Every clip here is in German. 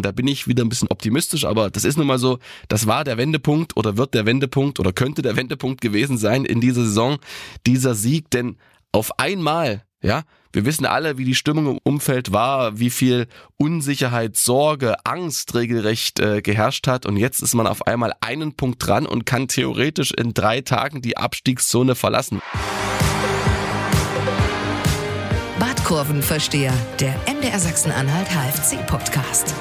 Und da bin ich wieder ein bisschen optimistisch, aber das ist nun mal so, das war der Wendepunkt oder wird der Wendepunkt oder könnte der Wendepunkt gewesen sein in dieser Saison, dieser Sieg, denn auf einmal ja, wir wissen alle, wie die Stimmung im Umfeld war, wie viel Unsicherheit, Sorge, Angst regelrecht äh, geherrscht hat. Und jetzt ist man auf einmal einen Punkt dran und kann theoretisch in drei Tagen die Abstiegszone verlassen. Badkurvenversteher, der MDR Sachsen-Anhalt HFC-Podcast.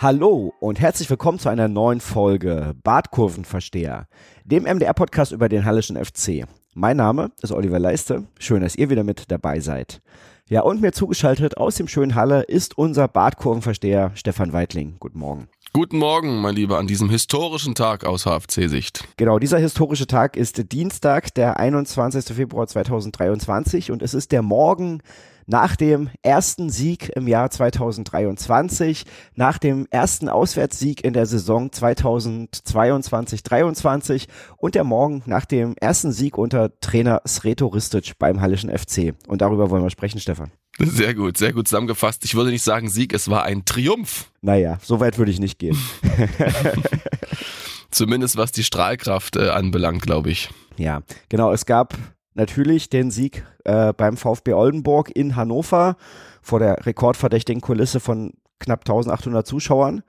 Hallo und herzlich willkommen zu einer neuen Folge Badkurvenversteher, dem MDR-Podcast über den Hallischen FC. Mein Name ist Oliver Leiste. Schön, dass ihr wieder mit dabei seid. Ja, und mir zugeschaltet aus dem schönen Halle ist unser Badkurvenversteher Stefan Weidling. Guten Morgen. Guten Morgen, mein Lieber, an diesem historischen Tag aus HFC-Sicht. Genau, dieser historische Tag ist Dienstag, der 21. Februar 2023 und es ist der Morgen nach dem ersten Sieg im Jahr 2023, nach dem ersten Auswärtssieg in der Saison 2022-23 und der Morgen nach dem ersten Sieg unter Trainer Sreto Ristic beim Hallischen FC. Und darüber wollen wir sprechen, Stefan. Sehr gut, sehr gut zusammengefasst. Ich würde nicht sagen Sieg, es war ein Triumph. Naja, so weit würde ich nicht gehen. Zumindest was die Strahlkraft äh, anbelangt, glaube ich. Ja, genau. Es gab natürlich den Sieg äh, beim VfB Oldenburg in Hannover vor der rekordverdächtigen Kulisse von knapp 1800 Zuschauern,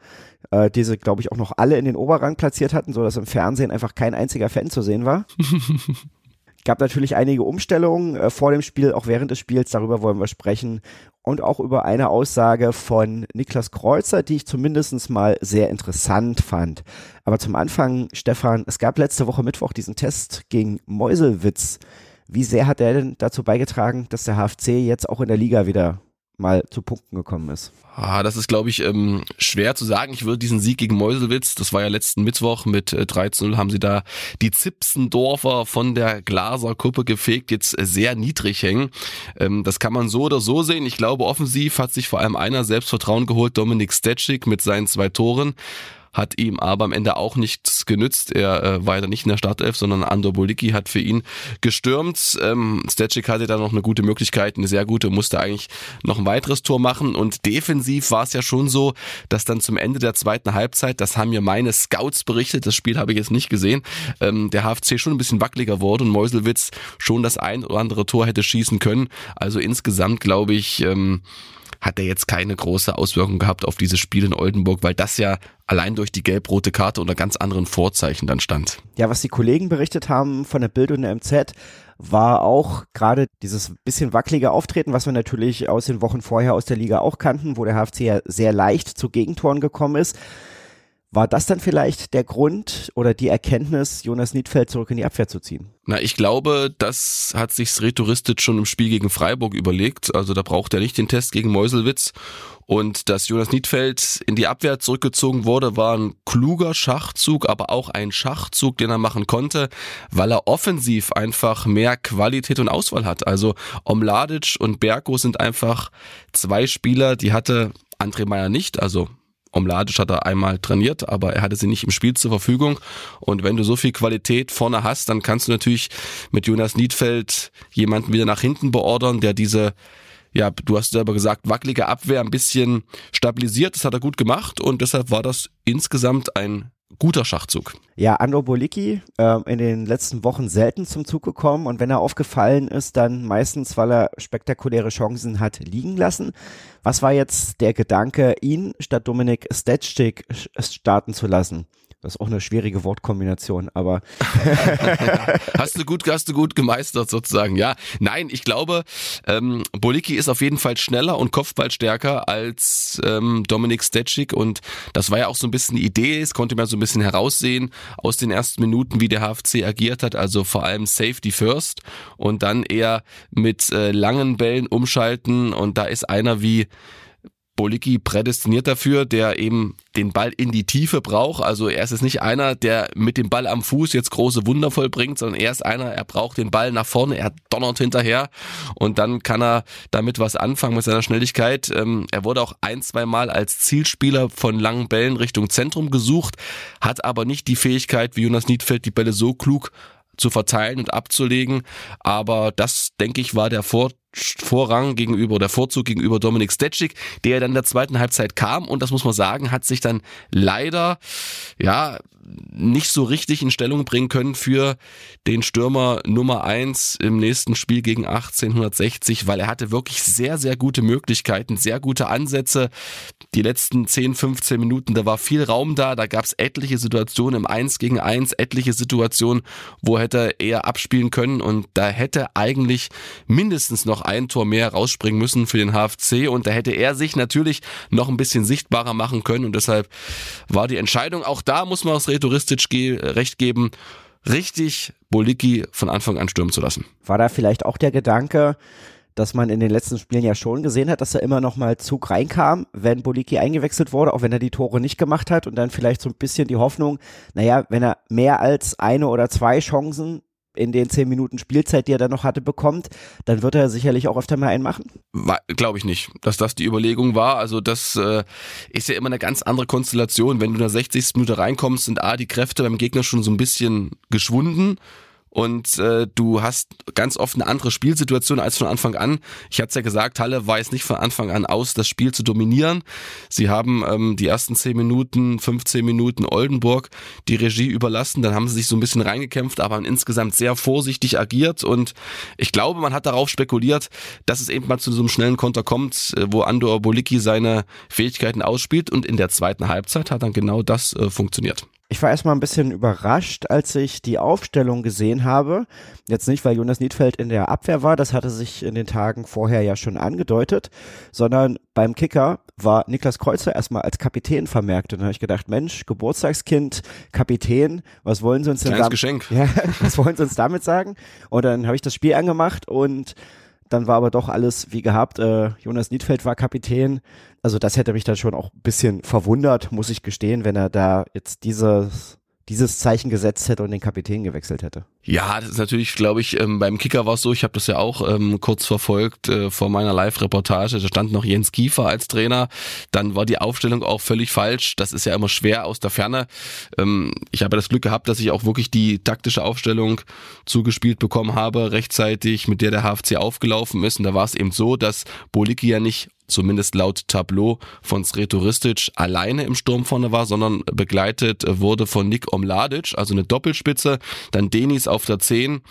äh, diese, glaube ich, auch noch alle in den Oberrang platziert hatten, sodass im Fernsehen einfach kein einziger Fan zu sehen war. Gab natürlich einige Umstellungen äh, vor dem Spiel, auch während des Spiels, darüber wollen wir sprechen. Und auch über eine Aussage von Niklas Kreuzer, die ich zumindest mal sehr interessant fand. Aber zum Anfang, Stefan, es gab letzte Woche Mittwoch diesen Test gegen Meuselwitz. Wie sehr hat er denn dazu beigetragen, dass der HFC jetzt auch in der Liga wieder mal zu Punkten gekommen ist? Ah, das ist, glaube ich, ähm, schwer zu sagen. Ich würde diesen Sieg gegen Meuselwitz, das war ja letzten Mittwoch mit äh, 13-0, haben sie da die Zipsendorfer von der Glaserkuppe gefegt, jetzt äh, sehr niedrig hängen. Ähm, das kann man so oder so sehen. Ich glaube, offensiv hat sich vor allem einer Selbstvertrauen geholt, Dominik Stetschik mit seinen zwei Toren hat ihm aber am Ende auch nichts genützt. Er äh, war ja nicht in der Startelf, sondern Andor Bolicki hat für ihn gestürmt. Ähm, Stecic hatte da noch eine gute Möglichkeit, eine sehr gute, musste eigentlich noch ein weiteres Tor machen und defensiv war es ja schon so, dass dann zum Ende der zweiten Halbzeit, das haben mir meine Scouts berichtet, das Spiel habe ich jetzt nicht gesehen, ähm, der HFC schon ein bisschen wackeliger wurde und Meuselwitz schon das ein oder andere Tor hätte schießen können. Also insgesamt glaube ich, ähm, hat er jetzt keine große Auswirkung gehabt auf dieses Spiel in Oldenburg, weil das ja allein durch die gelb-rote Karte unter ganz anderen Vorzeichen dann stand. Ja, was die Kollegen berichtet haben von der Bild und der MZ, war auch gerade dieses bisschen wackelige Auftreten, was wir natürlich aus den Wochen vorher aus der Liga auch kannten, wo der HFC ja sehr leicht zu Gegentoren gekommen ist. War das dann vielleicht der Grund oder die Erkenntnis, Jonas Niedfeld zurück in die Abwehr zu ziehen? Na, ich glaube, das hat sich Sretoristic schon im Spiel gegen Freiburg überlegt. Also da braucht er nicht den Test gegen Meuselwitz. Und dass Jonas Niedfeld in die Abwehr zurückgezogen wurde, war ein kluger Schachzug, aber auch ein Schachzug, den er machen konnte, weil er offensiv einfach mehr Qualität und Auswahl hat. Also Omladic und Berko sind einfach zwei Spieler, die hatte André Meyer nicht. Also Omladic hat er einmal trainiert, aber er hatte sie nicht im Spiel zur Verfügung. Und wenn du so viel Qualität vorne hast, dann kannst du natürlich mit Jonas Niedfeld jemanden wieder nach hinten beordern, der diese ja, du hast selber gesagt, wackelige Abwehr ein bisschen stabilisiert. Das hat er gut gemacht und deshalb war das insgesamt ein guter Schachzug. Ja, Andor Bolicki äh, in den letzten Wochen selten zum Zug gekommen und wenn er aufgefallen ist, dann meistens, weil er spektakuläre Chancen hat liegen lassen. Was war jetzt der Gedanke, ihn statt Dominik Stetschik starten zu lassen? Das ist auch eine schwierige Wortkombination, aber. hast du gut, hast du gut gemeistert sozusagen, ja. Nein, ich glaube, ähm, Bolicki ist auf jeden Fall schneller und Kopfballstärker als ähm, Dominik Stetschik und das war ja auch so ein bisschen die Idee, es konnte man so ein bisschen heraussehen aus den ersten Minuten, wie der HFC agiert hat, also vor allem Safety first und dann eher mit äh, langen Bällen umschalten und da ist einer wie Bolicki prädestiniert dafür, der eben den Ball in die Tiefe braucht. Also er ist jetzt nicht einer, der mit dem Ball am Fuß jetzt große Wunder vollbringt, sondern er ist einer, er braucht den Ball nach vorne, er donnert hinterher und dann kann er damit was anfangen mit seiner Schnelligkeit. Ähm, er wurde auch ein, zwei Mal als Zielspieler von langen Bällen Richtung Zentrum gesucht, hat aber nicht die Fähigkeit, wie Jonas Niedfeld die Bälle so klug zu verteilen und abzulegen. Aber das, denke ich, war der Vor Vorrang gegenüber oder Vorzug gegenüber Dominik Stetschik, der dann in der zweiten Halbzeit kam und das muss man sagen, hat sich dann leider ja nicht so richtig in Stellung bringen können für den Stürmer Nummer eins im nächsten Spiel gegen 1860, weil er hatte wirklich sehr, sehr gute Möglichkeiten, sehr gute Ansätze. Die letzten 10, 15 Minuten, da war viel Raum da, da gab es etliche Situationen im Eins gegen Eins, etliche Situationen, wo hätte er abspielen können und da hätte eigentlich mindestens noch ein Tor mehr rausspringen müssen für den HFC und da hätte er sich natürlich noch ein bisschen sichtbarer machen können. Und deshalb war die Entscheidung, auch da muss man aus Touristisch recht geben, richtig Boliki von Anfang an stürmen zu lassen. War da vielleicht auch der Gedanke, dass man in den letzten Spielen ja schon gesehen hat, dass er immer noch mal Zug reinkam, wenn Boliki eingewechselt wurde, auch wenn er die Tore nicht gemacht hat? Und dann vielleicht so ein bisschen die Hoffnung, naja, wenn er mehr als eine oder zwei Chancen in den zehn Minuten Spielzeit, die er dann noch hatte, bekommt, dann wird er sicherlich auch öfter mal einen machen. Glaube ich nicht, dass das die Überlegung war. Also das äh, ist ja immer eine ganz andere Konstellation. Wenn du in der 60. Minute reinkommst, sind A, die Kräfte beim Gegner schon so ein bisschen geschwunden und äh, du hast ganz oft eine andere Spielsituation als von Anfang an. Ich hatte es ja gesagt, Halle weiß nicht von Anfang an aus, das Spiel zu dominieren. Sie haben ähm, die ersten 10 Minuten, 15 Minuten Oldenburg die Regie überlassen, dann haben sie sich so ein bisschen reingekämpft, aber haben insgesamt sehr vorsichtig agiert und ich glaube, man hat darauf spekuliert, dass es eben mal zu so einem schnellen Konter kommt, äh, wo Andor Bolicki seine Fähigkeiten ausspielt und in der zweiten Halbzeit hat dann genau das äh, funktioniert. Ich war erstmal ein bisschen überrascht, als ich die Aufstellung gesehen habe. Jetzt nicht, weil Jonas Niedfeld in der Abwehr war, das hatte sich in den Tagen vorher ja schon angedeutet, sondern beim Kicker war Niklas Kreuzer erstmal als Kapitän vermerkt. Und da habe ich gedacht, Mensch, Geburtstagskind, Kapitän, was wollen sie uns denn damit? Geschenk. Ja, was wollen sie uns damit sagen? Und dann habe ich das Spiel angemacht und dann war aber doch alles wie gehabt. Äh, Jonas Niedfeld war Kapitän. Also das hätte mich dann schon auch ein bisschen verwundert, muss ich gestehen, wenn er da jetzt dieses dieses Zeichen gesetzt hätte und den Kapitän gewechselt hätte. Ja, das ist natürlich, glaube ich, ähm, beim Kicker war es so, ich habe das ja auch ähm, kurz verfolgt äh, vor meiner Live-Reportage, da stand noch Jens Kiefer als Trainer, dann war die Aufstellung auch völlig falsch, das ist ja immer schwer aus der Ferne. Ähm, ich habe das Glück gehabt, dass ich auch wirklich die taktische Aufstellung zugespielt bekommen habe, rechtzeitig, mit der der HFC aufgelaufen ist. Und da war es eben so, dass Boliki ja nicht zumindest laut Tableau von Sretoristic alleine im Sturm vorne war, sondern begleitet wurde von Nick Omladic, also eine Doppelspitze, dann Denis auf der 10,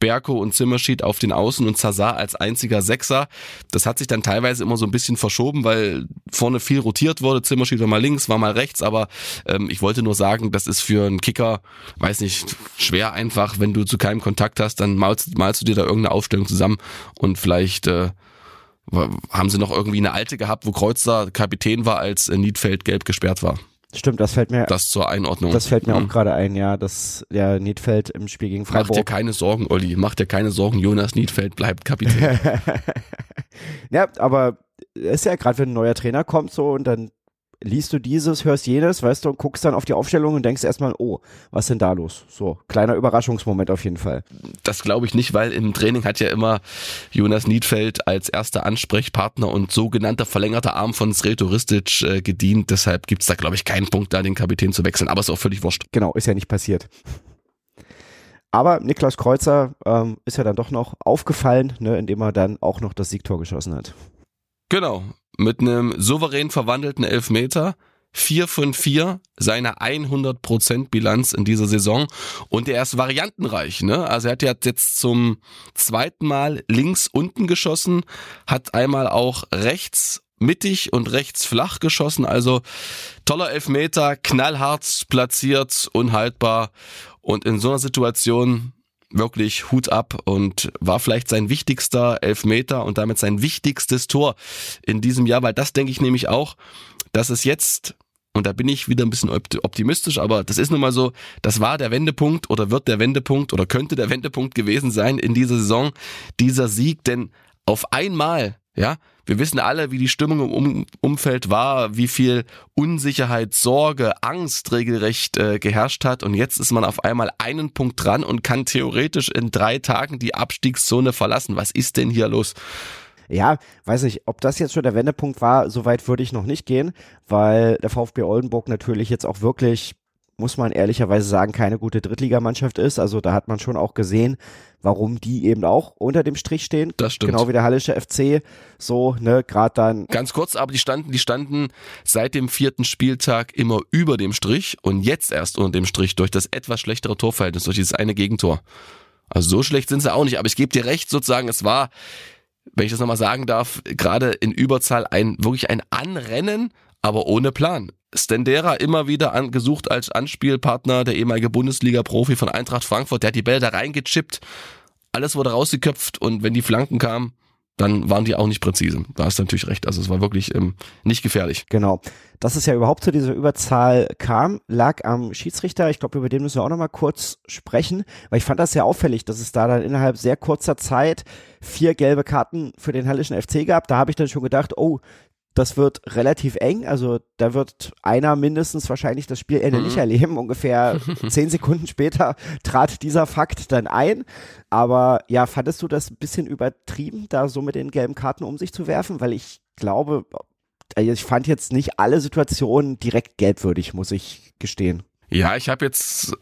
Berko und Zimmerschied auf den Außen und Zazar als einziger Sechser. Das hat sich dann teilweise immer so ein bisschen verschoben, weil vorne viel rotiert wurde. Zimmerschied war mal links, war mal rechts, aber ähm, ich wollte nur sagen, das ist für einen Kicker, weiß nicht, schwer einfach, wenn du zu keinem Kontakt hast, dann malst, malst du dir da irgendeine Aufstellung zusammen und vielleicht äh, haben sie noch irgendwie eine alte gehabt, wo Kreuzer Kapitän war, als Niedfeld gelb gesperrt war. Stimmt, das fällt mir. Das zur Einordnung. Das fällt mir mhm. auch gerade ein, ja, dass der Niedfeld im Spiel gegen Freiburg. Mach dir keine Sorgen, Olli. Mach dir keine Sorgen. Jonas Niedfeld bleibt Kapitän. ja, aber ist ja gerade, wenn ein neuer Trainer kommt so und dann liest du dieses, hörst jenes, weißt du, und guckst dann auf die Aufstellung und denkst erstmal, oh, was ist denn da los? So, kleiner Überraschungsmoment auf jeden Fall. Das glaube ich nicht, weil im Training hat ja immer Jonas Niedfeld als erster Ansprechpartner und sogenannter verlängerter Arm von Sretoristic äh, gedient. Deshalb gibt's da, glaube ich, keinen Punkt, da den Kapitän zu wechseln. Aber ist auch völlig wurscht. Genau, ist ja nicht passiert. Aber Niklas Kreuzer ähm, ist ja dann doch noch aufgefallen, ne, indem er dann auch noch das Siegtor geschossen hat. Genau, mit einem souverän verwandelten Elfmeter. 4 von 4, seine 100% Bilanz in dieser Saison und er ist variantenreich, ne? Also er hat jetzt zum zweiten Mal links unten geschossen, hat einmal auch rechts mittig und rechts flach geschossen, also toller Elfmeter, knallhart platziert, unhaltbar und in so einer Situation wirklich Hut ab und war vielleicht sein wichtigster Elfmeter und damit sein wichtigstes Tor in diesem Jahr, weil das denke ich nämlich auch, dass es jetzt und da bin ich wieder ein bisschen optimistisch, aber das ist nun mal so, das war der Wendepunkt oder wird der Wendepunkt oder könnte der Wendepunkt gewesen sein in dieser Saison, dieser Sieg, denn auf einmal, ja, wir wissen alle, wie die Stimmung im Umfeld war, wie viel Unsicherheit, Sorge, Angst regelrecht äh, geherrscht hat. Und jetzt ist man auf einmal einen Punkt dran und kann theoretisch in drei Tagen die Abstiegszone verlassen. Was ist denn hier los? Ja, weiß nicht, ob das jetzt schon der Wendepunkt war, soweit würde ich noch nicht gehen, weil der VfB Oldenburg natürlich jetzt auch wirklich muss man ehrlicherweise sagen, keine gute Drittligamannschaft ist. Also da hat man schon auch gesehen, warum die eben auch unter dem Strich stehen. Das stimmt. Genau wie der Hallische FC. So, ne, gerade dann. Ganz kurz, aber die standen, die standen seit dem vierten Spieltag immer über dem Strich und jetzt erst unter dem Strich durch das etwas schlechtere Torverhältnis, durch dieses eine Gegentor. Also so schlecht sind sie auch nicht, aber ich gebe dir recht, sozusagen, es war, wenn ich das nochmal sagen darf, gerade in Überzahl ein wirklich ein Anrennen, aber ohne Plan. Stendera immer wieder an, gesucht als Anspielpartner, der ehemalige Bundesliga-Profi von Eintracht Frankfurt, der hat die Bälle da reingechippt, alles wurde rausgeköpft und wenn die Flanken kamen, dann waren die auch nicht präzise. Da hast du natürlich recht. Also es war wirklich ähm, nicht gefährlich. Genau. Dass es ja überhaupt zu dieser Überzahl kam, lag am Schiedsrichter. Ich glaube, über den müssen wir auch nochmal kurz sprechen, weil ich fand das sehr auffällig, dass es da dann innerhalb sehr kurzer Zeit vier gelbe Karten für den Hallischen FC gab. Da habe ich dann schon gedacht, oh, das wird relativ eng. Also da wird einer mindestens wahrscheinlich das Spielende mhm. nicht erleben. Ungefähr zehn Sekunden später trat dieser Fakt dann ein. Aber ja, fandest du das ein bisschen übertrieben, da so mit den gelben Karten um sich zu werfen? Weil ich glaube, also ich fand jetzt nicht alle Situationen direkt gelbwürdig, muss ich gestehen. Ja, ich habe jetzt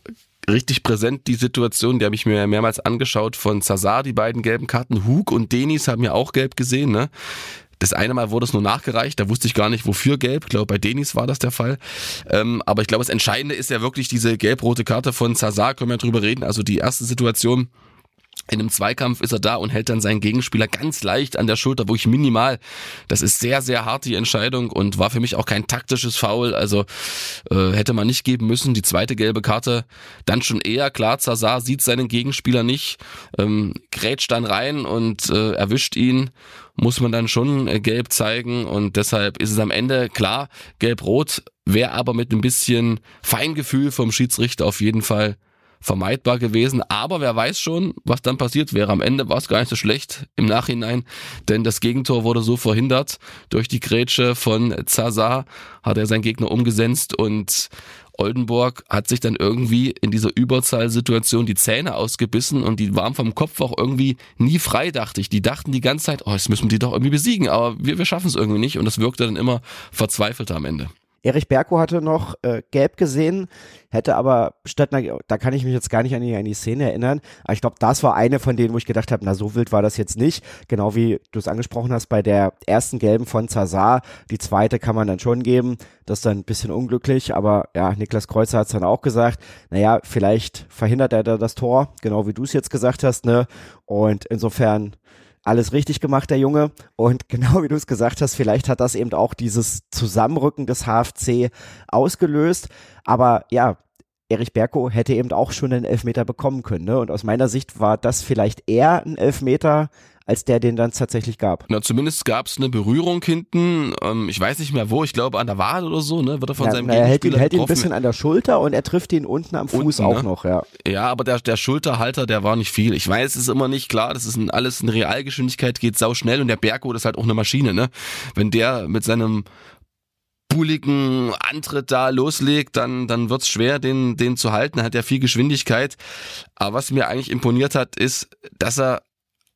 richtig präsent die Situation, die habe ich mir mehrmals angeschaut von Zazar, die beiden gelben Karten. Hug und Denis haben ja auch gelb gesehen, ne? Das eine Mal wurde es nur nachgereicht, da wusste ich gar nicht, wofür gelb. Ich glaube, bei Denis war das der Fall. Ähm, aber ich glaube, das Entscheidende ist ja wirklich diese gelb-rote Karte von Zazar, können wir drüber reden. Also die erste Situation, in einem Zweikampf ist er da und hält dann seinen Gegenspieler ganz leicht an der Schulter, wo ich minimal. Das ist sehr, sehr hart die Entscheidung und war für mich auch kein taktisches Foul. Also äh, hätte man nicht geben müssen. Die zweite gelbe Karte dann schon eher. Klar, Zazar sieht seinen Gegenspieler nicht, ähm, grätscht dann rein und äh, erwischt ihn. Muss man dann schon äh, gelb zeigen und deshalb ist es am Ende klar, gelb-rot. Wäre aber mit ein bisschen Feingefühl vom Schiedsrichter auf jeden Fall vermeidbar gewesen. Aber wer weiß schon, was dann passiert wäre. Am Ende war es gar nicht so schlecht im Nachhinein, denn das Gegentor wurde so verhindert. Durch die Grätsche von Zazar hat er seinen Gegner umgesetzt und Oldenburg hat sich dann irgendwie in dieser Überzahlsituation die Zähne ausgebissen und die waren vom Kopf auch irgendwie nie frei, dachte ich. Die dachten die ganze Zeit, oh, jetzt müssen die doch irgendwie besiegen, aber wir, wir schaffen es irgendwie nicht und das wirkte dann immer verzweifelter am Ende. Erich Berko hatte noch äh, gelb gesehen, hätte aber statt einer, da kann ich mich jetzt gar nicht an die, an die Szene erinnern, aber ich glaube, das war eine von denen, wo ich gedacht habe, na so wild war das jetzt nicht, genau wie du es angesprochen hast bei der ersten gelben von Zazar, die zweite kann man dann schon geben, das ist dann ein bisschen unglücklich, aber ja, Niklas Kreuzer hat es dann auch gesagt, naja, vielleicht verhindert er da das Tor, genau wie du es jetzt gesagt hast, ne, und insofern alles richtig gemacht, der Junge. Und genau wie du es gesagt hast, vielleicht hat das eben auch dieses Zusammenrücken des HFC ausgelöst. Aber ja, Erich Berko hätte eben auch schon einen Elfmeter bekommen können. Ne? Und aus meiner Sicht war das vielleicht eher ein Elfmeter als der den dann tatsächlich gab. Na, zumindest gab es eine Berührung hinten. Ähm, ich weiß nicht mehr wo, ich glaube an der Wade oder so, ne? Wird er von ja, seinem na, er hält ihn, hält ihn ein bisschen an der Schulter und er trifft ihn unten am Fuß unten, auch ne? noch, ja. Ja, aber der, der Schulterhalter, der war nicht viel. Ich weiß, es ist immer nicht klar, das ist ein, alles in Realgeschwindigkeit, geht sau schnell und der Bergo ist halt auch eine Maschine, ne? Wenn der mit seinem bulligen Antritt da loslegt, dann, dann wird's schwer, den, den zu halten. Er hat ja viel Geschwindigkeit. Aber was mir eigentlich imponiert hat, ist, dass er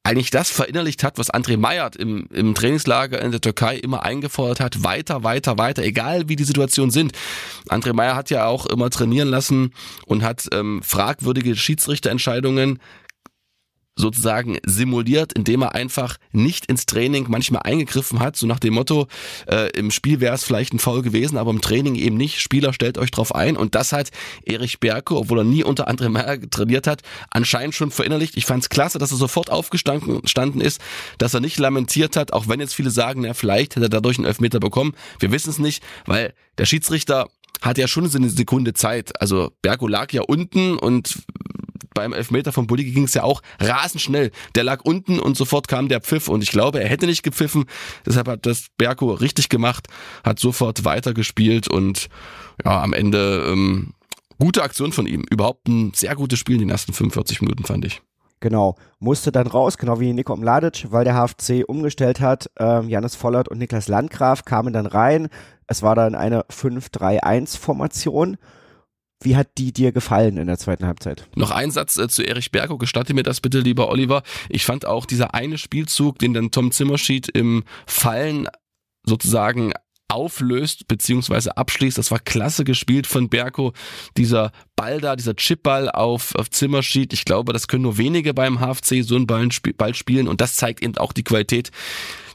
eigentlich das verinnerlicht hat, was André Meyert im, im Trainingslager in der Türkei immer eingefordert hat, weiter, weiter, weiter, egal wie die Situationen sind. André Meyer hat ja auch immer trainieren lassen und hat ähm, fragwürdige Schiedsrichterentscheidungen sozusagen simuliert, indem er einfach nicht ins Training manchmal eingegriffen hat, so nach dem Motto, äh, im Spiel wäre es vielleicht ein Foul gewesen, aber im Training eben nicht. Spieler stellt euch drauf ein und das hat Erich Berko, obwohl er nie unter André Meyer trainiert hat, anscheinend schon verinnerlicht. Ich fand es klasse, dass er sofort aufgestanden ist, dass er nicht lamentiert hat, auch wenn jetzt viele sagen, ja, vielleicht hätte er dadurch einen Elfmeter bekommen. Wir wissen es nicht, weil der Schiedsrichter hat ja schon so eine Sekunde Zeit. Also Berko lag ja unten und beim Elfmeter von Bulli ging es ja auch rasend schnell. Der lag unten und sofort kam der Pfiff und ich glaube, er hätte nicht gepfiffen. Deshalb hat das Berko richtig gemacht, hat sofort weitergespielt und ja, am Ende ähm, gute Aktion von ihm. Überhaupt ein sehr gutes Spiel in den ersten 45 Minuten, fand ich. Genau, musste dann raus, genau wie Nico Mladic, weil der HFC umgestellt hat. Ähm, Janis Vollert und Niklas Landgraf kamen dann rein. Es war dann eine 5-3-1-Formation wie hat die dir gefallen in der zweiten Halbzeit? Noch ein Satz äh, zu Erich Bergo. Gestatte mir das bitte, lieber Oliver. Ich fand auch dieser eine Spielzug, den dann Tom Zimmerschied im Fallen sozusagen auflöst beziehungsweise abschließt. Das war klasse gespielt von Berko. Dieser Ball da, dieser Chipball auf, auf Zimmerschied. Ich glaube, das können nur wenige beim HFC so einen Ball, Ball spielen und das zeigt eben auch die Qualität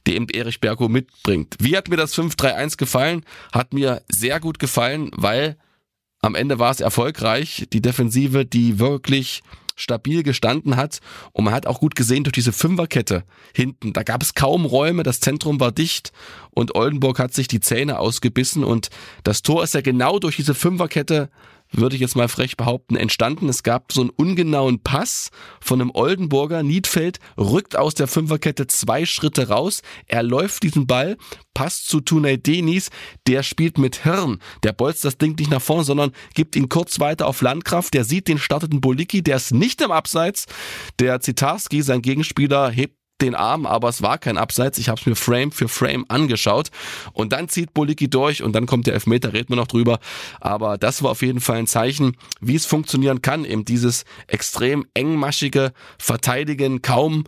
die eben Erich Berko mitbringt. Wie hat mir das 5-3-1 gefallen? Hat mir sehr gut gefallen, weil am Ende war es erfolgreich. Die Defensive, die wirklich stabil gestanden hat. Und man hat auch gut gesehen durch diese Fünferkette hinten, da gab es kaum Räume, das Zentrum war dicht und Oldenburg hat sich die Zähne ausgebissen und das Tor ist ja genau durch diese Fünferkette würde ich jetzt mal frech behaupten, entstanden. Es gab so einen ungenauen Pass von einem Oldenburger. Niedfeld rückt aus der Fünferkette zwei Schritte raus. Er läuft diesen Ball, passt zu Tunay Denis. Der spielt mit Hirn. Der bolzt das Ding nicht nach vorne, sondern gibt ihn kurz weiter auf Landkraft. Der sieht den starteten Boliki. Der ist nicht im Abseits. Der Zitarski, sein Gegenspieler, hebt den Arm, aber es war kein Abseits. Ich habe es mir Frame für Frame angeschaut und dann zieht Boliki durch und dann kommt der Elfmeter, reden wir noch drüber. Aber das war auf jeden Fall ein Zeichen, wie es funktionieren kann, eben dieses extrem engmaschige Verteidigen, kaum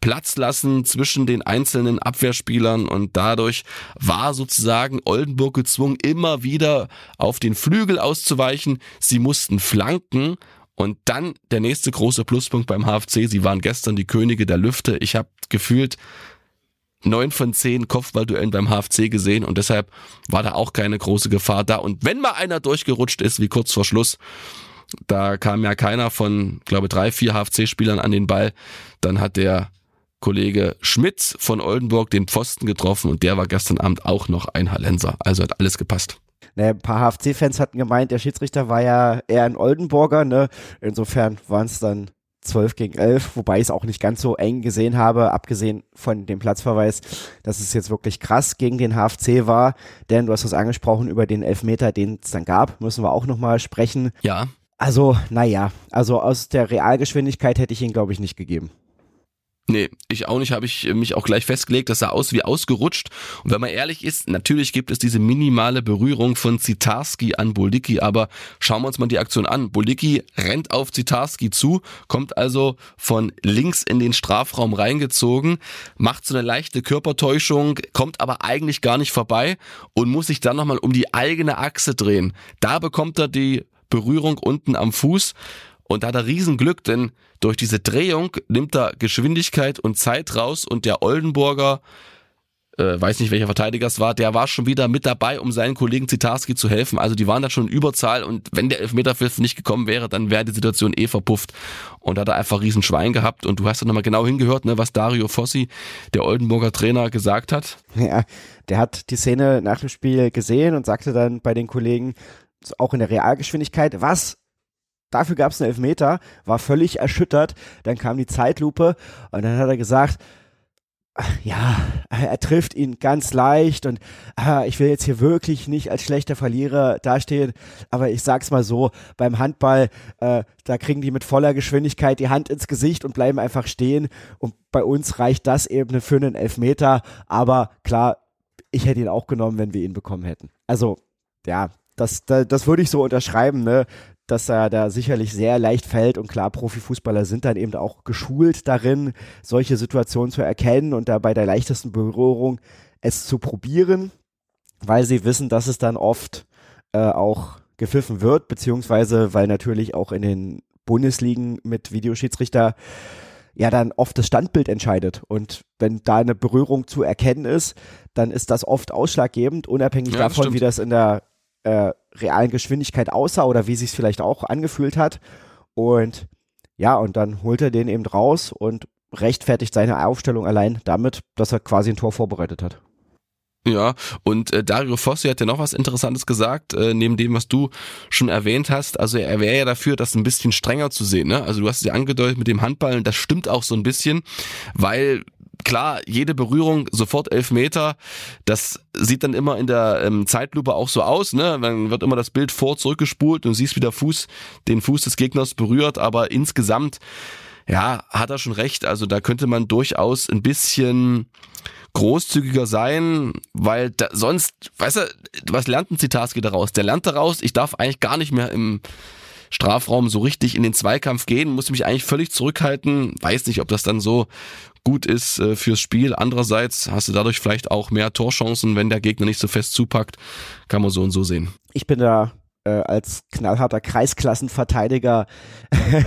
Platz lassen zwischen den einzelnen Abwehrspielern und dadurch war sozusagen Oldenburg gezwungen, immer wieder auf den Flügel auszuweichen. Sie mussten flanken und dann der nächste große Pluspunkt beim HFC. Sie waren gestern die Könige der Lüfte. Ich habe gefühlt neun von zehn Kopfballduellen beim HFC gesehen und deshalb war da auch keine große Gefahr da. Und wenn mal einer durchgerutscht ist, wie kurz vor Schluss, da kam ja keiner von, glaube drei, vier HFC-Spielern an den Ball, dann hat der Kollege Schmitz von Oldenburg den Pfosten getroffen und der war gestern Abend auch noch ein Hallenser. Also hat alles gepasst. Ne, ein paar HFC-Fans hatten gemeint, der Schiedsrichter war ja eher ein Oldenburger, ne? Insofern waren es dann 12 gegen 11, wobei ich es auch nicht ganz so eng gesehen habe, abgesehen von dem Platzverweis, dass es jetzt wirklich krass gegen den HFC war, denn du hast es angesprochen, über den Elfmeter, den es dann gab, müssen wir auch nochmal sprechen. Ja. Also, naja, also aus der Realgeschwindigkeit hätte ich ihn, glaube ich, nicht gegeben. Nee, ich auch nicht, habe ich mich auch gleich festgelegt, das sah aus wie ausgerutscht. Und wenn man ehrlich ist, natürlich gibt es diese minimale Berührung von Zitarski an Bolicki, aber schauen wir uns mal die Aktion an. Bolicki rennt auf Zitarski zu, kommt also von links in den Strafraum reingezogen, macht so eine leichte Körpertäuschung, kommt aber eigentlich gar nicht vorbei und muss sich dann nochmal um die eigene Achse drehen. Da bekommt er die Berührung unten am Fuß und da hat er Riesenglück, denn durch diese Drehung nimmt er Geschwindigkeit und Zeit raus und der Oldenburger, äh, weiß nicht welcher Verteidiger es war, der war schon wieder mit dabei, um seinen Kollegen Zitarski zu helfen. Also die waren da schon in Überzahl und wenn der Elfmeterpfiff nicht gekommen wäre, dann wäre die Situation eh verpufft. Und da hat er einfach Riesenschwein gehabt und du hast dann nochmal genau hingehört, ne, was Dario Fossi, der Oldenburger Trainer, gesagt hat. Ja, der hat die Szene nach dem Spiel gesehen und sagte dann bei den Kollegen, auch in der Realgeschwindigkeit, was? Dafür gab es einen Elfmeter, war völlig erschüttert. Dann kam die Zeitlupe und dann hat er gesagt, ja, er trifft ihn ganz leicht und ah, ich will jetzt hier wirklich nicht als schlechter Verlierer dastehen, aber ich sag's mal so, beim Handball, äh, da kriegen die mit voller Geschwindigkeit die Hand ins Gesicht und bleiben einfach stehen und bei uns reicht das eben für einen Elfmeter, aber klar, ich hätte ihn auch genommen, wenn wir ihn bekommen hätten. Also, ja, das, das, das würde ich so unterschreiben, ne? Dass er da sicherlich sehr leicht fällt und klar, Profifußballer sind dann eben auch geschult darin, solche Situationen zu erkennen und da bei der leichtesten Berührung es zu probieren, weil sie wissen, dass es dann oft äh, auch gepfiffen wird, beziehungsweise weil natürlich auch in den Bundesligen mit Videoschiedsrichter ja dann oft das Standbild entscheidet. Und wenn da eine Berührung zu erkennen ist, dann ist das oft ausschlaggebend, unabhängig ja, davon, stimmt. wie das in der äh, realen Geschwindigkeit aussah oder wie sich es vielleicht auch angefühlt hat. Und ja, und dann holt er den eben raus und rechtfertigt seine Aufstellung allein damit, dass er quasi ein Tor vorbereitet hat. Ja, und äh, Dario Fossi hat ja noch was Interessantes gesagt, äh, neben dem, was du schon erwähnt hast. Also er wäre ja dafür, das ein bisschen strenger zu sehen. Ne? Also du hast es ja angedeutet mit dem Handball und das stimmt auch so ein bisschen, weil klar, jede Berührung sofort elf Meter. Das sieht dann immer in der ähm, Zeitlupe auch so aus. Ne? Dann wird immer das Bild vor zurückgespult und siehst, wie der Fuß den Fuß des Gegners berührt. Aber insgesamt, ja, hat er schon recht. Also da könnte man durchaus ein bisschen großzügiger sein, weil da, sonst, weißt du, was lernt ein Zitarski daraus? Der lernt daraus, ich darf eigentlich gar nicht mehr im Strafraum so richtig in den Zweikampf gehen, muss mich eigentlich völlig zurückhalten. Weiß nicht, ob das dann so gut ist äh, fürs Spiel. Andererseits hast du dadurch vielleicht auch mehr Torchancen, wenn der Gegner nicht so fest zupackt. Kann man so und so sehen. Ich bin da äh, als knallharter Kreisklassenverteidiger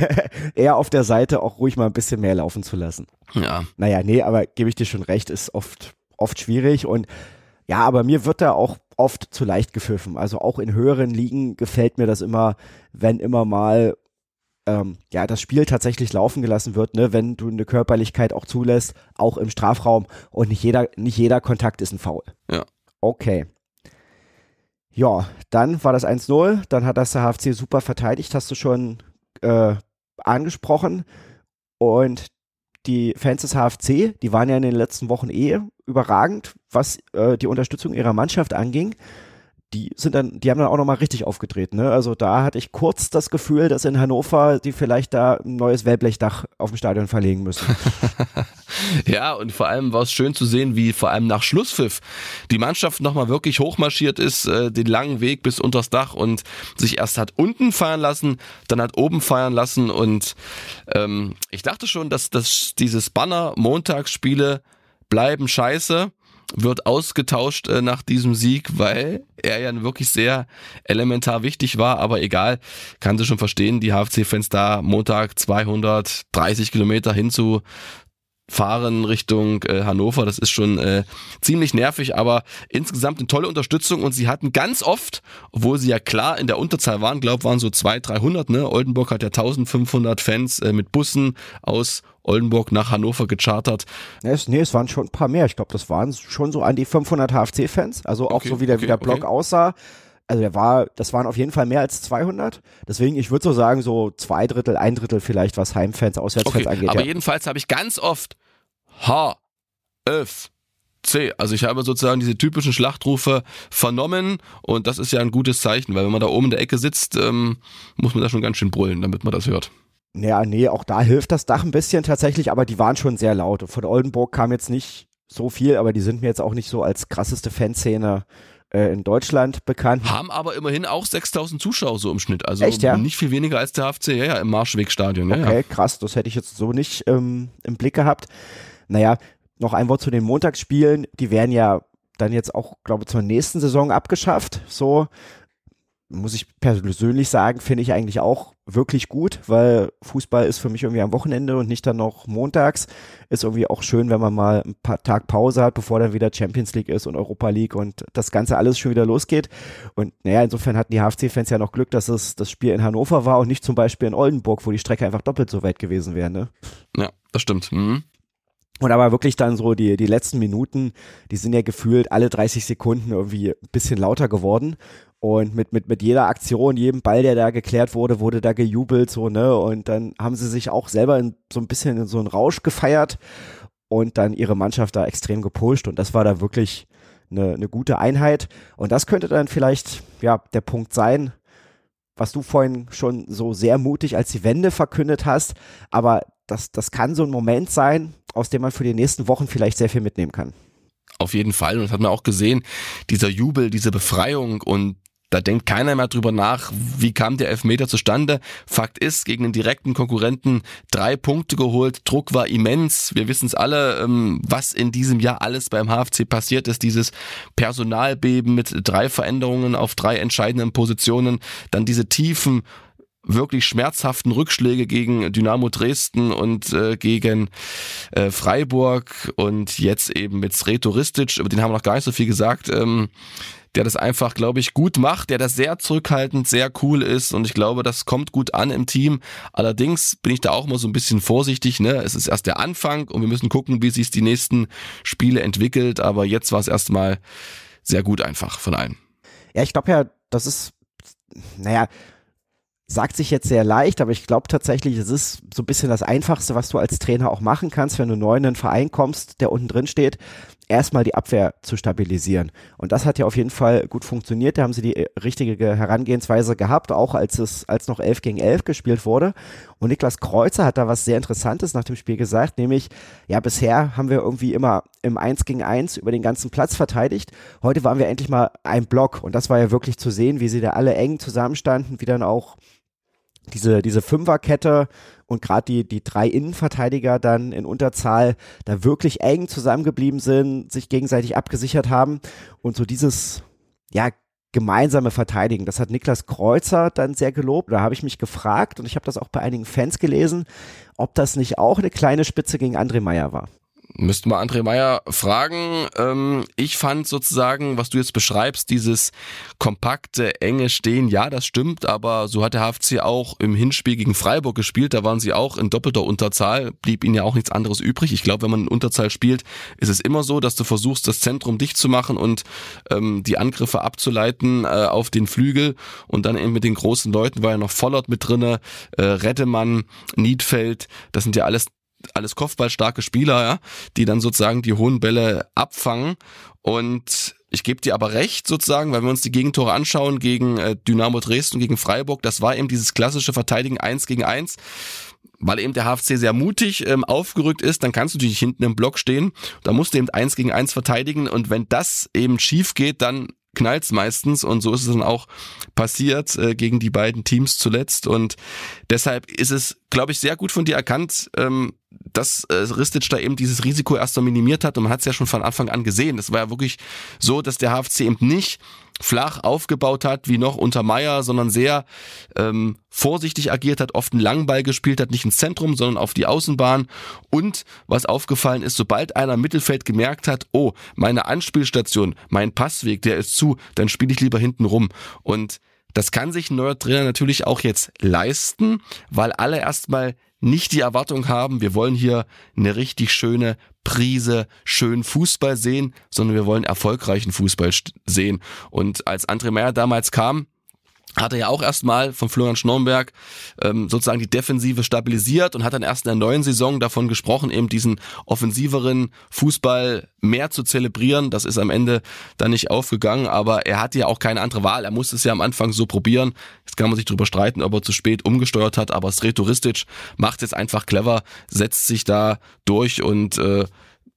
eher auf der Seite, auch ruhig mal ein bisschen mehr laufen zu lassen. Ja. Naja, nee, aber gebe ich dir schon recht, ist oft, oft schwierig und ja, aber mir wird da auch oft zu leicht gepfiffen. Also auch in höheren Ligen gefällt mir das immer, wenn immer mal ähm, ja, das Spiel tatsächlich laufen gelassen wird, ne, wenn du eine Körperlichkeit auch zulässt, auch im Strafraum und nicht jeder, nicht jeder Kontakt ist ein Foul. Ja. Okay. Ja, dann war das 1-0, dann hat das der HFC super verteidigt, hast du schon äh, angesprochen. Und die Fans des HFC, die waren ja in den letzten Wochen eh überragend, was äh, die Unterstützung ihrer Mannschaft anging die sind dann, die haben dann auch nochmal richtig aufgedreht, ne? Also da hatte ich kurz das Gefühl, dass in Hannover die vielleicht da ein neues Wellblechdach auf dem Stadion verlegen müssen. ja, und vor allem war es schön zu sehen, wie vor allem nach Schlusspfiff die Mannschaft nochmal wirklich hochmarschiert ist, äh, den langen Weg bis unters Dach und sich erst hat unten feiern lassen, dann hat oben feiern lassen und ähm, ich dachte schon, dass, dass dieses Banner Montagsspiele bleiben scheiße wird ausgetauscht äh, nach diesem Sieg, weil er ja wirklich sehr elementar wichtig war, aber egal, kann sie schon verstehen, die HFC-Fans da Montag 230 Kilometer hinzu fahren Richtung äh, Hannover. Das ist schon äh, ziemlich nervig, aber insgesamt eine tolle Unterstützung und sie hatten ganz oft, obwohl sie ja klar in der Unterzahl waren, glaube waren so 200, 300, ne? Oldenburg hat ja 1500 Fans äh, mit Bussen aus Oldenburg nach Hannover gechartert. Es, nee, es waren schon ein paar mehr. Ich glaube, das waren schon so an die 500 HFC-Fans. Also auch okay, so wie der, okay, wie der Block okay. aussah. Also der war, das waren auf jeden Fall mehr als 200. Deswegen, ich würde so sagen, so zwei Drittel, ein Drittel vielleicht, was Heimfans, Auswärtsfans angeht. Aber ja. jedenfalls habe ich ganz oft H, F, C. Also ich habe sozusagen diese typischen Schlachtrufe vernommen und das ist ja ein gutes Zeichen, weil wenn man da oben in der Ecke sitzt, ähm, muss man da schon ganz schön brüllen, damit man das hört. Ja, nee, auch da hilft das Dach ein bisschen tatsächlich, aber die waren schon sehr laut. Von Oldenburg kam jetzt nicht so viel, aber die sind mir jetzt auch nicht so als krasseste Fanszene äh, in Deutschland bekannt. Haben aber immerhin auch 6000 Zuschauer so im Schnitt. Also Echt, ja? nicht viel weniger als der HFC, ja, ja, im Marschwegstadion. Ja, okay, ja. krass, das hätte ich jetzt so nicht ähm, im Blick gehabt. Naja, noch ein Wort zu den Montagsspielen. Die werden ja dann jetzt auch, glaube ich, zur nächsten Saison abgeschafft. So, muss ich persönlich sagen, finde ich eigentlich auch wirklich gut, weil Fußball ist für mich irgendwie am Wochenende und nicht dann noch montags. Ist irgendwie auch schön, wenn man mal ein paar Tag Pause hat, bevor dann wieder Champions League ist und Europa League und das Ganze alles schon wieder losgeht. Und naja, insofern hatten die HFC-Fans ja noch Glück, dass es das Spiel in Hannover war und nicht zum Beispiel in Oldenburg, wo die Strecke einfach doppelt so weit gewesen wäre. Ne? Ja, das stimmt. Mhm. Und aber wirklich dann so die, die letzten Minuten, die sind ja gefühlt alle 30 Sekunden irgendwie ein bisschen lauter geworden. Und mit, mit, mit jeder Aktion, jedem Ball, der da geklärt wurde, wurde da gejubelt, so, ne? Und dann haben sie sich auch selber in, so ein bisschen in so einen Rausch gefeiert und dann ihre Mannschaft da extrem gepusht. Und das war da wirklich eine, eine gute Einheit. Und das könnte dann vielleicht, ja, der Punkt sein, was du vorhin schon so sehr mutig als die Wende verkündet hast. Aber das, das kann so ein Moment sein, aus dem man für die nächsten Wochen vielleicht sehr viel mitnehmen kann. Auf jeden Fall. Und das hat man auch gesehen, dieser Jubel, diese Befreiung und da denkt keiner mehr drüber nach, wie kam der Elfmeter zustande. Fakt ist, gegen den direkten Konkurrenten drei Punkte geholt. Druck war immens. Wir wissen es alle, ähm, was in diesem Jahr alles beim HFC passiert ist. Dieses Personalbeben mit drei Veränderungen auf drei entscheidenden Positionen. Dann diese tiefen wirklich schmerzhaften Rückschläge gegen Dynamo Dresden und äh, gegen äh, Freiburg und jetzt eben mit Sretoristic, über den haben wir noch gar nicht so viel gesagt. Ähm, der das einfach, glaube ich, gut macht, der das sehr zurückhaltend, sehr cool ist und ich glaube, das kommt gut an im Team. Allerdings bin ich da auch mal so ein bisschen vorsichtig. Ne? Es ist erst der Anfang und wir müssen gucken, wie sich die nächsten Spiele entwickelt. Aber jetzt war es erstmal sehr gut einfach von allen. Ja, ich glaube ja, das ist, naja, sagt sich jetzt sehr leicht, aber ich glaube tatsächlich, es ist so ein bisschen das Einfachste, was du als Trainer auch machen kannst, wenn du neu in einen Verein kommst, der unten drin steht, erstmal die Abwehr zu stabilisieren. Und das hat ja auf jeden Fall gut funktioniert. Da haben sie die äh, richtige Herangehensweise gehabt, auch als es, als noch 11 gegen 11 gespielt wurde. Und Niklas Kreuzer hat da was sehr Interessantes nach dem Spiel gesagt, nämlich, ja, bisher haben wir irgendwie immer im 1 gegen 1 über den ganzen Platz verteidigt. Heute waren wir endlich mal ein Block. Und das war ja wirklich zu sehen, wie sie da alle eng zusammenstanden, wie dann auch diese, diese Fünferkette und gerade die, die drei Innenverteidiger dann in Unterzahl da wirklich eng zusammengeblieben sind, sich gegenseitig abgesichert haben und so dieses, ja, gemeinsame Verteidigen. Das hat Niklas Kreuzer dann sehr gelobt. Da habe ich mich gefragt und ich habe das auch bei einigen Fans gelesen, ob das nicht auch eine kleine Spitze gegen André Meyer war. Müssten wir André Meyer fragen. Ähm, ich fand sozusagen, was du jetzt beschreibst, dieses kompakte, enge Stehen, ja, das stimmt, aber so hat der HFC auch im Hinspiel gegen Freiburg gespielt. Da waren sie auch in doppelter Unterzahl, blieb ihnen ja auch nichts anderes übrig. Ich glaube, wenn man in Unterzahl spielt, ist es immer so, dass du versuchst, das Zentrum dicht zu machen und ähm, die Angriffe abzuleiten äh, auf den Flügel und dann eben mit den großen Leuten war ja noch Vollert mit drinne, äh, Rettemann, Niedfeld, das sind ja alles alles Kopfballstarke Spieler, ja, die dann sozusagen die hohen Bälle abfangen. Und ich gebe dir aber recht, sozusagen, weil wir uns die Gegentore anschauen gegen äh, Dynamo Dresden, gegen Freiburg, das war eben dieses klassische Verteidigen eins gegen eins weil eben der HFC sehr mutig ähm, aufgerückt ist, dann kannst du natürlich hinten im Block stehen. Da musst du eben eins gegen eins verteidigen und wenn das eben schief geht, dann knallt's meistens und so ist es dann auch passiert äh, gegen die beiden Teams zuletzt und deshalb ist es, glaube ich, sehr gut von dir erkannt, ähm, dass äh, Ristic da eben dieses Risiko erst mal minimiert hat und man hat es ja schon von Anfang an gesehen. Das war ja wirklich so, dass der HFC eben nicht flach aufgebaut hat, wie noch unter Meier, sondern sehr ähm, vorsichtig agiert hat, oft einen Langball gespielt hat, nicht ins Zentrum, sondern auf die Außenbahn. Und was aufgefallen ist, sobald einer im Mittelfeld gemerkt hat, oh, meine Anspielstation, mein Passweg, der ist zu, dann spiele ich lieber hinten rum. Und das kann sich ein neuer Trainer natürlich auch jetzt leisten, weil alle erstmal nicht die Erwartung haben, wir wollen hier eine richtig schöne Prise, schön Fußball sehen, sondern wir wollen erfolgreichen Fußball sehen. Und als André Meyer damals kam, hat er ja auch erstmal von Florian Schnornberg ähm, sozusagen die Defensive stabilisiert und hat dann erst in der neuen Saison davon gesprochen, eben diesen offensiveren Fußball mehr zu zelebrieren. Das ist am Ende dann nicht aufgegangen, aber er hatte ja auch keine andere Wahl. Er musste es ja am Anfang so probieren. Jetzt kann man sich darüber streiten, ob er zu spät umgesteuert hat, aber Sretoristic macht jetzt einfach clever, setzt sich da durch und äh,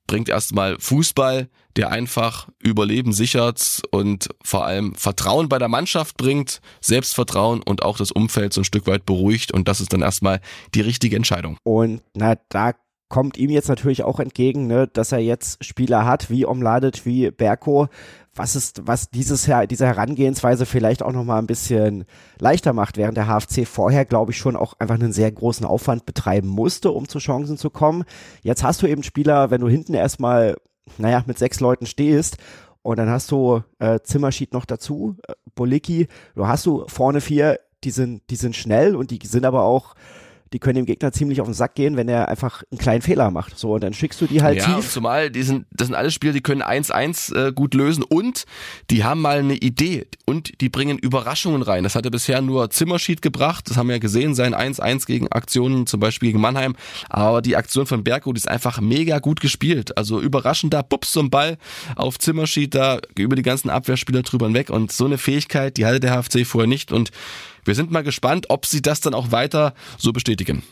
bringt erstmal Fußball, der einfach Überleben sichert und vor allem Vertrauen bei der Mannschaft bringt, Selbstvertrauen und auch das Umfeld so ein Stück weit beruhigt und das ist dann erstmal die richtige Entscheidung. Und na, da kommt ihm jetzt natürlich auch entgegen, ne, dass er jetzt Spieler hat wie Omladet, wie Berko, was ist, was dieses Her diese Herangehensweise vielleicht auch nochmal ein bisschen leichter macht, während der HFC vorher, glaube ich, schon auch einfach einen sehr großen Aufwand betreiben musste, um zu Chancen zu kommen. Jetzt hast du eben Spieler, wenn du hinten erstmal, naja, mit sechs Leuten stehst und dann hast du äh, Zimmerschied noch dazu, äh, Bolicki, du hast du vorne vier, die sind, die sind schnell und die sind aber auch die können dem Gegner ziemlich auf den Sack gehen, wenn er einfach einen kleinen Fehler macht. So, und dann schickst du die halt ja, tief. Zumal, die sind, das sind alle Spieler, die können 1-1 äh, gut lösen und die haben mal eine Idee und die bringen Überraschungen rein. Das hatte bisher nur Zimmerschied gebracht, das haben wir ja gesehen, sein 1-1 gegen Aktionen, zum Beispiel gegen Mannheim. Aber die Aktion von Berko, die ist einfach mega gut gespielt. Also überraschend da, pups, so ein Ball auf Zimmerschied da über die ganzen Abwehrspieler drüber hinweg. Und so eine Fähigkeit, die hatte der HFC vorher nicht und wir sind mal gespannt, ob sie das dann auch weiter so bestätigen.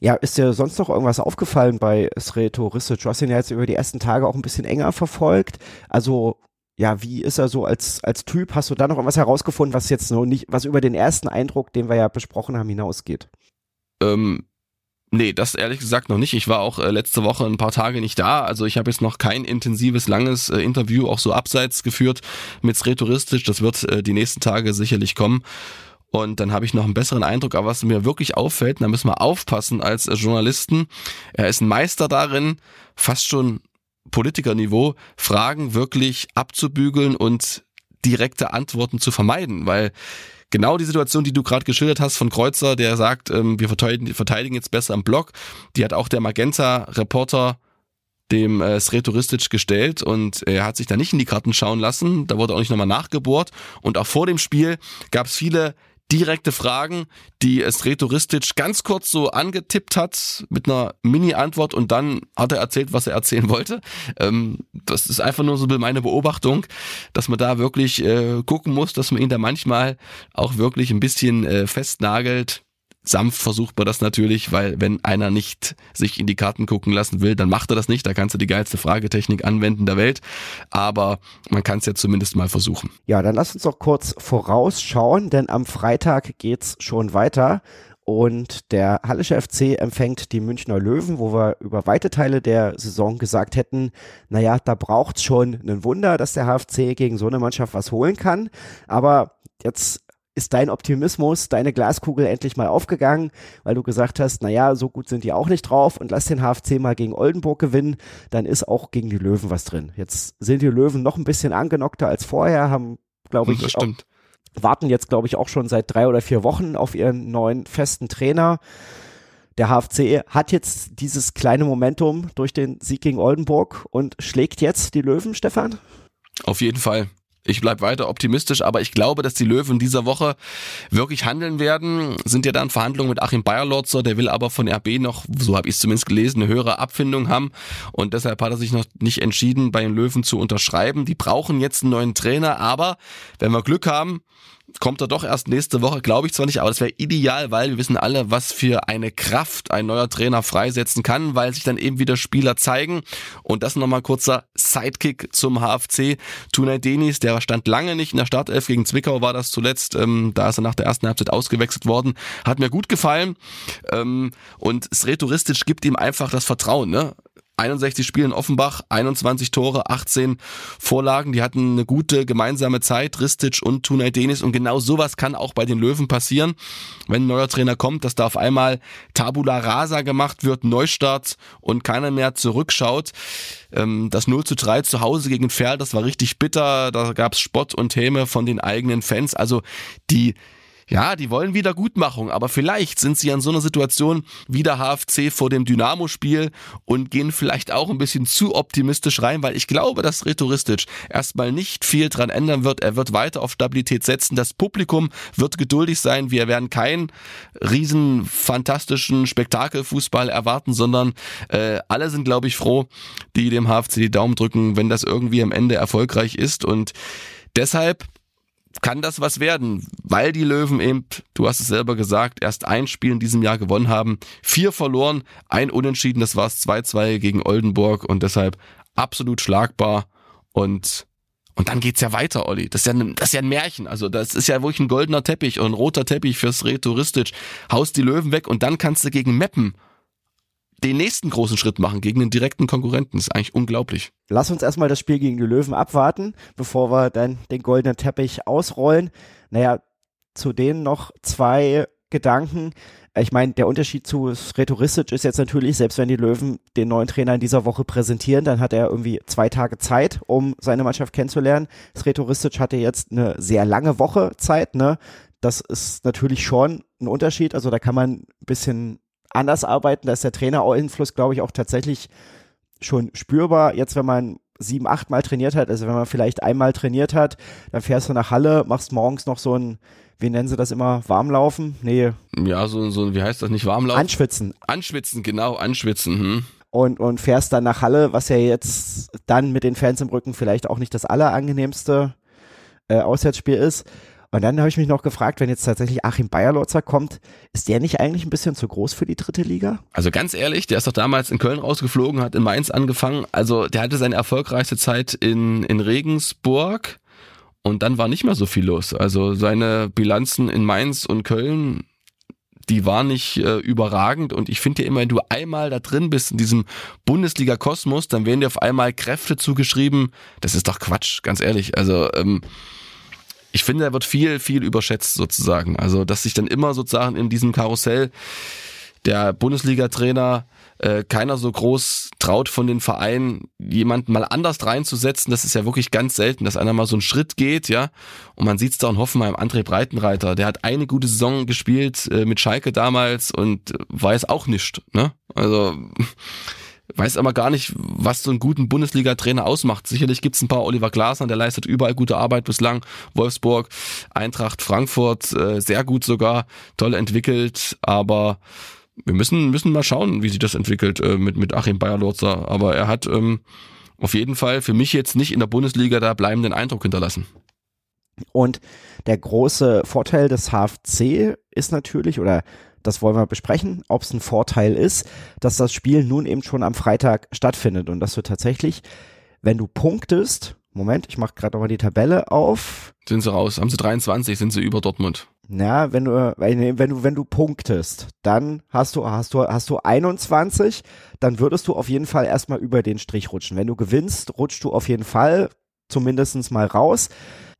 Ja, ist dir sonst noch irgendwas aufgefallen bei Sreto Risse? Du hast ihn ja jetzt über die ersten Tage auch ein bisschen enger verfolgt. Also, ja, wie ist er so als, als Typ? Hast du da noch irgendwas herausgefunden, was jetzt noch nicht, was über den ersten Eindruck, den wir ja besprochen haben, hinausgeht? Ähm, Nee, das ehrlich gesagt noch nicht. Ich war auch äh, letzte Woche ein paar Tage nicht da. Also ich habe jetzt noch kein intensives, langes äh, Interview auch so abseits geführt mit Sretouristisch. Das wird äh, die nächsten Tage sicherlich kommen. Und dann habe ich noch einen besseren Eindruck, aber was mir wirklich auffällt, da müssen wir aufpassen als Journalisten, er ist ein Meister darin, fast schon Politikerniveau, Fragen wirklich abzubügeln und direkte Antworten zu vermeiden, weil genau die Situation, die du gerade geschildert hast von Kreuzer, der sagt, ähm, wir verteidigen, jetzt besser im Block, die hat auch der Magenta-Reporter dem äh, Sretoristic gestellt und er hat sich da nicht in die Karten schauen lassen, da wurde auch nicht nochmal nachgebohrt. Und auch vor dem Spiel gab es viele direkte Fragen, die es Retoristic ganz kurz so angetippt hat mit einer Mini-Antwort und dann hat er erzählt, was er erzählen wollte. Ähm, das ist einfach nur so meine Beobachtung, dass man da wirklich äh, gucken muss, dass man ihn da manchmal auch wirklich ein bisschen äh, festnagelt sanft versucht man das natürlich, weil wenn einer nicht sich in die Karten gucken lassen will, dann macht er das nicht. Da kannst du die geilste Fragetechnik anwenden der Welt. Aber man kann es ja zumindest mal versuchen. Ja, dann lass uns doch kurz vorausschauen, denn am Freitag geht's schon weiter. und der Hallische FC empfängt die Münchner Löwen, wo wir über weite Teile der Saison gesagt hätten, naja, da braucht's schon ein Wunder, dass der HFC gegen so eine Mannschaft was holen kann. Aber jetzt ist dein Optimismus, deine Glaskugel endlich mal aufgegangen, weil du gesagt hast, naja, so gut sind die auch nicht drauf und lass den HFC mal gegen Oldenburg gewinnen, dann ist auch gegen die Löwen was drin. Jetzt sind die Löwen noch ein bisschen angenockter als vorher, haben, glaube ich, das. Auch, warten jetzt, glaube ich, auch schon seit drei oder vier Wochen auf ihren neuen festen Trainer. Der HFC hat jetzt dieses kleine Momentum durch den Sieg gegen Oldenburg und schlägt jetzt die Löwen, Stefan? Auf jeden Fall. Ich bleib weiter optimistisch, aber ich glaube, dass die Löwen dieser Woche wirklich handeln werden. Sind ja dann Verhandlungen mit Achim Bayerlotzer, der will aber von RB noch, so habe ich es zumindest gelesen, eine höhere Abfindung haben und deshalb hat er sich noch nicht entschieden, bei den Löwen zu unterschreiben. Die brauchen jetzt einen neuen Trainer, aber wenn wir Glück haben, kommt er doch erst nächste Woche, glaube ich zwar nicht, aber das wäre ideal, weil wir wissen alle, was für eine Kraft ein neuer Trainer freisetzen kann, weil sich dann eben wieder Spieler zeigen. Und das nochmal kurzer Sidekick zum HFC. Tunay Denis, der stand lange nicht in der Startelf gegen Zwickau, war das zuletzt. Ähm, da ist er nach der ersten Halbzeit ausgewechselt worden. Hat mir gut gefallen. Ähm, und Sretouristisch gibt ihm einfach das Vertrauen. Ne? 61 Spiele in Offenbach, 21 Tore, 18 Vorlagen. Die hatten eine gute gemeinsame Zeit, Ristic und Tunay Denis. Und genau sowas kann auch bei den Löwen passieren, wenn ein neuer Trainer kommt, dass da auf einmal Tabula Rasa gemacht wird, Neustart und keiner mehr zurückschaut. Ähm, das 0 zu 3 zu Hause gegen Ferl, das war richtig bitter. Da gab's Spott und Häme von den eigenen Fans. Also die ja, die wollen Wiedergutmachung, aber vielleicht sind sie an so einer Situation wie der HFC vor dem Dynamo-Spiel und gehen vielleicht auch ein bisschen zu optimistisch rein, weil ich glaube, dass Retoristic erstmal nicht viel dran ändern wird. Er wird weiter auf Stabilität setzen. Das Publikum wird geduldig sein. Wir werden keinen riesen fantastischen Spektakelfußball erwarten, sondern äh, alle sind, glaube ich, froh, die dem HFC die Daumen drücken, wenn das irgendwie am Ende erfolgreich ist und deshalb kann das was werden, weil die Löwen eben, du hast es selber gesagt, erst ein Spiel in diesem Jahr gewonnen haben, vier verloren, ein Unentschieden, das war es 2-2 gegen Oldenburg und deshalb absolut schlagbar und und dann geht's ja weiter, Olli. Das ist ja, ein, das ist ja ein Märchen. Also das ist ja wirklich ein goldener Teppich und ein roter Teppich fürs Retouristisch. Haust die Löwen weg und dann kannst du gegen Meppen den nächsten großen Schritt machen gegen den direkten Konkurrenten. Das ist eigentlich unglaublich. Lass uns erstmal das Spiel gegen die Löwen abwarten, bevor wir dann den goldenen Teppich ausrollen. Naja, zu denen noch zwei Gedanken. Ich meine, der Unterschied zu Rhetoristisch ist jetzt natürlich, selbst wenn die Löwen den neuen Trainer in dieser Woche präsentieren, dann hat er irgendwie zwei Tage Zeit, um seine Mannschaft kennenzulernen. Rhetoristisch hatte jetzt eine sehr lange Woche Zeit, ne? Das ist natürlich schon ein Unterschied. Also da kann man ein bisschen anders arbeiten. Da ist der Trainer-Einfluss, glaube ich, auch tatsächlich schon spürbar. Jetzt, wenn man sieben, acht Mal trainiert hat, also wenn man vielleicht einmal trainiert hat, dann fährst du nach Halle, machst morgens noch so ein, wie nennen sie das immer, Warmlaufen? Nee. Ja, so, so wie heißt das nicht, Warmlaufen? Anschwitzen. Anschwitzen, genau, anschwitzen. Hm. Und, und fährst dann nach Halle, was ja jetzt dann mit den Fans im Rücken vielleicht auch nicht das allerangenehmste äh, Auswärtsspiel ist. Und dann habe ich mich noch gefragt, wenn jetzt tatsächlich Achim Bayerlotzer kommt, ist der nicht eigentlich ein bisschen zu groß für die dritte Liga? Also ganz ehrlich, der ist doch damals in Köln rausgeflogen, hat in Mainz angefangen. Also der hatte seine erfolgreichste Zeit in, in Regensburg und dann war nicht mehr so viel los. Also seine Bilanzen in Mainz und Köln, die waren nicht äh, überragend und ich finde ja immer, wenn du einmal da drin bist in diesem Bundesliga-Kosmos, dann werden dir auf einmal Kräfte zugeschrieben. Das ist doch Quatsch, ganz ehrlich. Also ähm, ich finde, er wird viel, viel überschätzt sozusagen. Also, dass sich dann immer sozusagen in diesem Karussell der Bundesliga-Trainer äh, keiner so groß traut von den Vereinen, jemanden mal anders reinzusetzen. Das ist ja wirklich ganz selten, dass einer mal so einen Schritt geht, ja. Und man sieht es da in Hoffenheim, André Breitenreiter, der hat eine gute Saison gespielt äh, mit Schalke damals und weiß auch nicht, ne? Also weiß aber gar nicht, was so einen guten Bundesliga-Trainer ausmacht. Sicherlich gibt's ein paar Oliver Glasner, der leistet überall gute Arbeit bislang. Wolfsburg, Eintracht Frankfurt, äh, sehr gut sogar, toll entwickelt, aber wir müssen, müssen mal schauen, wie sich das entwickelt äh, mit, mit Achim Bayer-Lorzer. Aber er hat ähm, auf jeden Fall für mich jetzt nicht in der Bundesliga da bleibenden Eindruck hinterlassen. Und der große Vorteil des HFC ist natürlich, oder das wollen wir besprechen, ob es ein Vorteil ist, dass das Spiel nun eben schon am Freitag stattfindet und dass du tatsächlich, wenn du punktest, Moment, ich mache gerade nochmal die Tabelle auf. Sind sie raus, haben sie 23, sind sie über Dortmund. Na, wenn du, wenn du, wenn du punktest, dann hast du, hast du, hast du 21, dann würdest du auf jeden Fall erstmal über den Strich rutschen. Wenn du gewinnst, rutschst du auf jeden Fall zumindest mal raus.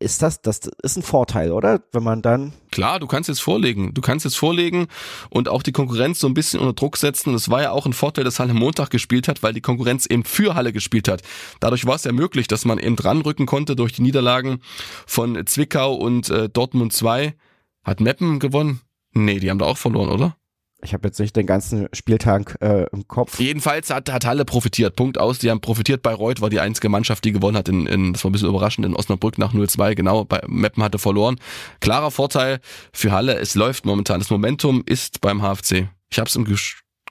Ist das, das ist ein Vorteil, oder? Wenn man dann. Klar, du kannst jetzt vorlegen. Du kannst jetzt vorlegen und auch die Konkurrenz so ein bisschen unter Druck setzen. Das war ja auch ein Vorteil, dass Halle Montag gespielt hat, weil die Konkurrenz eben für Halle gespielt hat. Dadurch war es ja möglich, dass man eben dranrücken konnte durch die Niederlagen von Zwickau und äh, Dortmund 2. Hat Meppen gewonnen? Nee, die haben da auch verloren, oder? Ich habe jetzt nicht den ganzen Spieltag äh, im Kopf. Jedenfalls hat, hat Halle profitiert. Punkt aus. Die haben profitiert. Bayreuth war die einzige Mannschaft, die gewonnen hat. In, in, das war ein bisschen überraschend in Osnabrück nach 0-2. Genau, bei Meppen hatte verloren. Klarer Vorteil für Halle. Es läuft momentan. Das Momentum ist beim HFC. Ich habe es im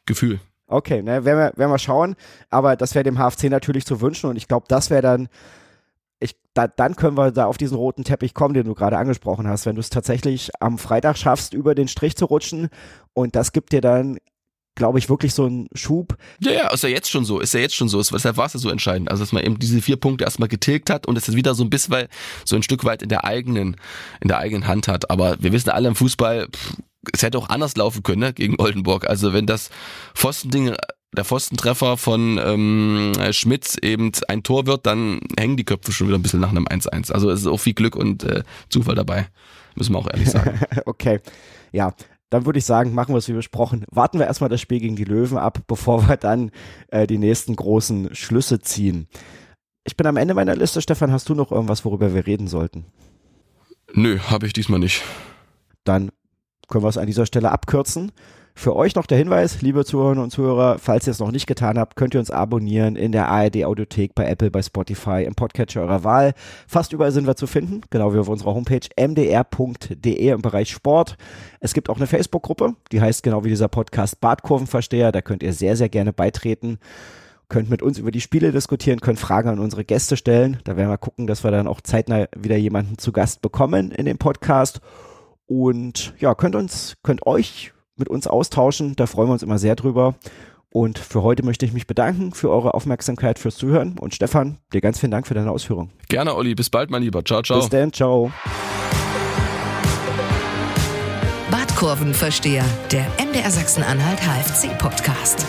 Gefühl. Okay, ne, werden wir, werden wir schauen. Aber das wäre dem HFC natürlich zu wünschen. Und ich glaube, das wäre dann ich, da, dann können wir da auf diesen roten Teppich kommen, den du gerade angesprochen hast. Wenn du es tatsächlich am Freitag schaffst, über den Strich zu rutschen und das gibt dir dann glaube ich, wirklich so einen Schub. Ja, ja, ist ja jetzt schon so, ist ja jetzt schon so. Deshalb war es ja so entscheidend. Also, dass man eben diese vier Punkte erstmal getilgt hat und es jetzt wieder so ein bisschen, so ein Stück weit in der eigenen, in der eigenen Hand hat. Aber wir wissen alle im Fußball, pff, es hätte auch anders laufen können, ne, gegen Oldenburg. Also, wenn das Pfostending der Pfostentreffer von ähm, Schmitz eben ein Tor wird, dann hängen die Köpfe schon wieder ein bisschen nach einem 1-1. Also es ist auch viel Glück und äh, Zufall dabei, müssen wir auch ehrlich sagen. okay, ja. Dann würde ich sagen, machen wir es wie besprochen. Warten wir erstmal das Spiel gegen die Löwen ab, bevor wir dann äh, die nächsten großen Schlüsse ziehen. Ich bin am Ende meiner Liste. Stefan, hast du noch irgendwas, worüber wir reden sollten? Nö, habe ich diesmal nicht. Dann können wir es an dieser Stelle abkürzen. Für euch noch der Hinweis, liebe Zuhörerinnen und Zuhörer, falls ihr es noch nicht getan habt, könnt ihr uns abonnieren in der ARD Audiothek, bei Apple, bei Spotify, im Podcatcher eurer Wahl. Fast überall sind wir zu finden, genau wie auf unserer Homepage mdr.de im Bereich Sport. Es gibt auch eine Facebook-Gruppe, die heißt genau wie dieser Podcast Badkurvenversteher. Da könnt ihr sehr, sehr gerne beitreten könnt mit uns über die Spiele diskutieren, könnt Fragen an unsere Gäste stellen. Da werden wir gucken, dass wir dann auch zeitnah wieder jemanden zu Gast bekommen in dem Podcast. Und ja, könnt uns, könnt euch mit uns austauschen. Da freuen wir uns immer sehr drüber. Und für heute möchte ich mich bedanken für eure Aufmerksamkeit, fürs Zuhören. Und Stefan, dir ganz vielen Dank für deine Ausführung. Gerne, Olli. Bis bald, mein Lieber. Ciao, ciao. Bis dann, ciao. Badkurvenversteher, der MDR Sachsen-Anhalt HFC-Podcast.